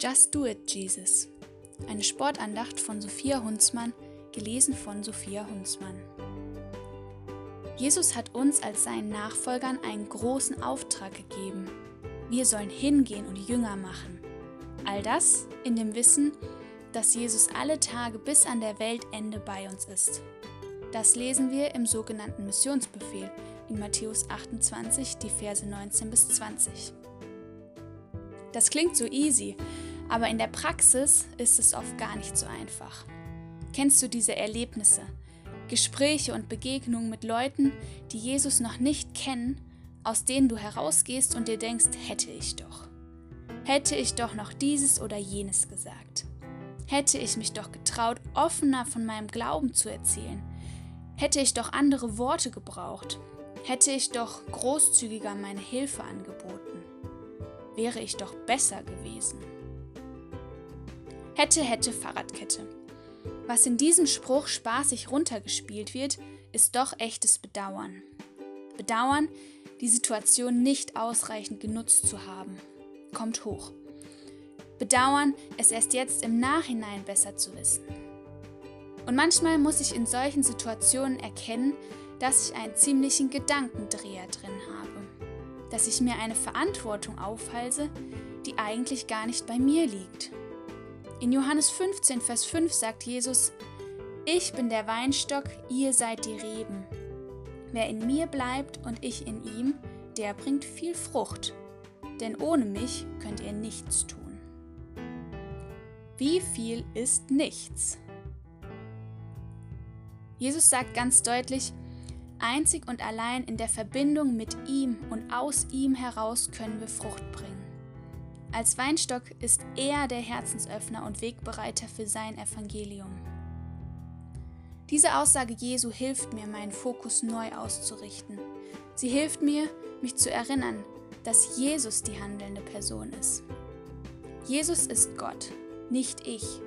Just Do It, Jesus. Eine Sportandacht von Sophia Hunzmann, gelesen von Sophia Hunzmann. Jesus hat uns als seinen Nachfolgern einen großen Auftrag gegeben. Wir sollen hingehen und Jünger machen. All das in dem Wissen, dass Jesus alle Tage bis an der Weltende bei uns ist. Das lesen wir im sogenannten Missionsbefehl in Matthäus 28, die Verse 19 bis 20. Das klingt so easy, aber in der Praxis ist es oft gar nicht so einfach. Kennst du diese Erlebnisse? Gespräche und Begegnungen mit Leuten, die Jesus noch nicht kennen, aus denen du herausgehst und dir denkst, hätte ich doch. Hätte ich doch noch dieses oder jenes gesagt. Hätte ich mich doch getraut, offener von meinem Glauben zu erzählen. Hätte ich doch andere Worte gebraucht. Hätte ich doch großzügiger meine Hilfe angeboten. Wäre ich doch besser gewesen. Hätte, hätte, Fahrradkette. Was in diesem Spruch spaßig runtergespielt wird, ist doch echtes Bedauern. Bedauern, die Situation nicht ausreichend genutzt zu haben, kommt hoch. Bedauern, es erst jetzt im Nachhinein besser zu wissen. Und manchmal muss ich in solchen Situationen erkennen, dass ich einen ziemlichen Gedankendreher drin habe, dass ich mir eine Verantwortung aufhalse, die eigentlich gar nicht bei mir liegt. In Johannes 15, Vers 5 sagt Jesus, Ich bin der Weinstock, ihr seid die Reben. Wer in mir bleibt und ich in ihm, der bringt viel Frucht, denn ohne mich könnt ihr nichts tun. Wie viel ist nichts? Jesus sagt ganz deutlich, einzig und allein in der Verbindung mit ihm und aus ihm heraus können wir Frucht bringen. Als Weinstock ist er der Herzensöffner und Wegbereiter für sein Evangelium. Diese Aussage Jesu hilft mir, meinen Fokus neu auszurichten. Sie hilft mir, mich zu erinnern, dass Jesus die handelnde Person ist. Jesus ist Gott, nicht ich.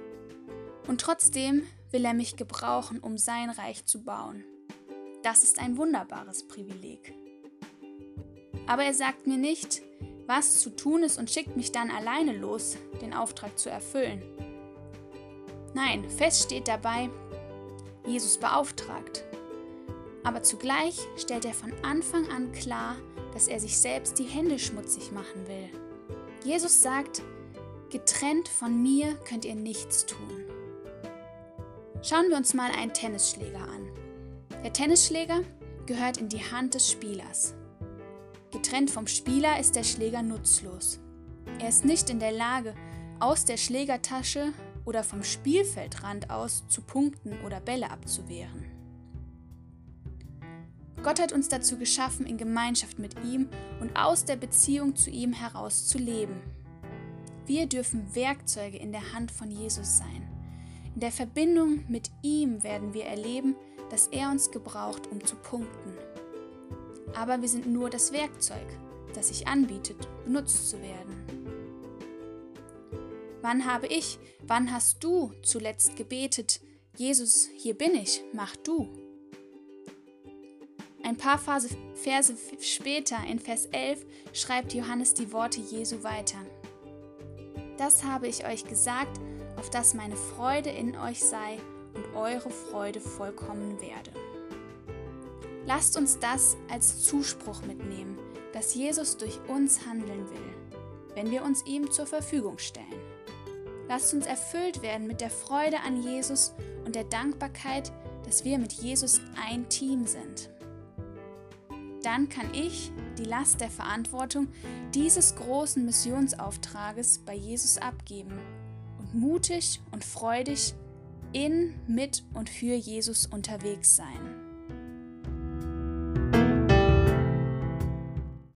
Und trotzdem will er mich gebrauchen, um sein Reich zu bauen. Das ist ein wunderbares Privileg. Aber er sagt mir nicht, was zu tun ist und schickt mich dann alleine los, den Auftrag zu erfüllen. Nein, fest steht dabei, Jesus beauftragt. Aber zugleich stellt er von Anfang an klar, dass er sich selbst die Hände schmutzig machen will. Jesus sagt, getrennt von mir könnt ihr nichts tun. Schauen wir uns mal einen Tennisschläger an. Der Tennisschläger gehört in die Hand des Spielers. Getrennt vom Spieler ist der Schläger nutzlos. Er ist nicht in der Lage, aus der Schlägertasche oder vom Spielfeldrand aus zu punkten oder Bälle abzuwehren. Gott hat uns dazu geschaffen, in Gemeinschaft mit ihm und aus der Beziehung zu ihm heraus zu leben. Wir dürfen Werkzeuge in der Hand von Jesus sein. In der Verbindung mit ihm werden wir erleben, dass er uns gebraucht, um zu punkten aber wir sind nur das Werkzeug, das sich anbietet, benutzt zu werden. Wann habe ich, wann hast du zuletzt gebetet, Jesus, hier bin ich, mach du? Ein paar Verse später, in Vers 11, schreibt Johannes die Worte Jesu weiter. Das habe ich euch gesagt, auf dass meine Freude in euch sei und eure Freude vollkommen werde. Lasst uns das als Zuspruch mitnehmen, dass Jesus durch uns handeln will, wenn wir uns ihm zur Verfügung stellen. Lasst uns erfüllt werden mit der Freude an Jesus und der Dankbarkeit, dass wir mit Jesus ein Team sind. Dann kann ich die Last der Verantwortung dieses großen Missionsauftrages bei Jesus abgeben und mutig und freudig in, mit und für Jesus unterwegs sein.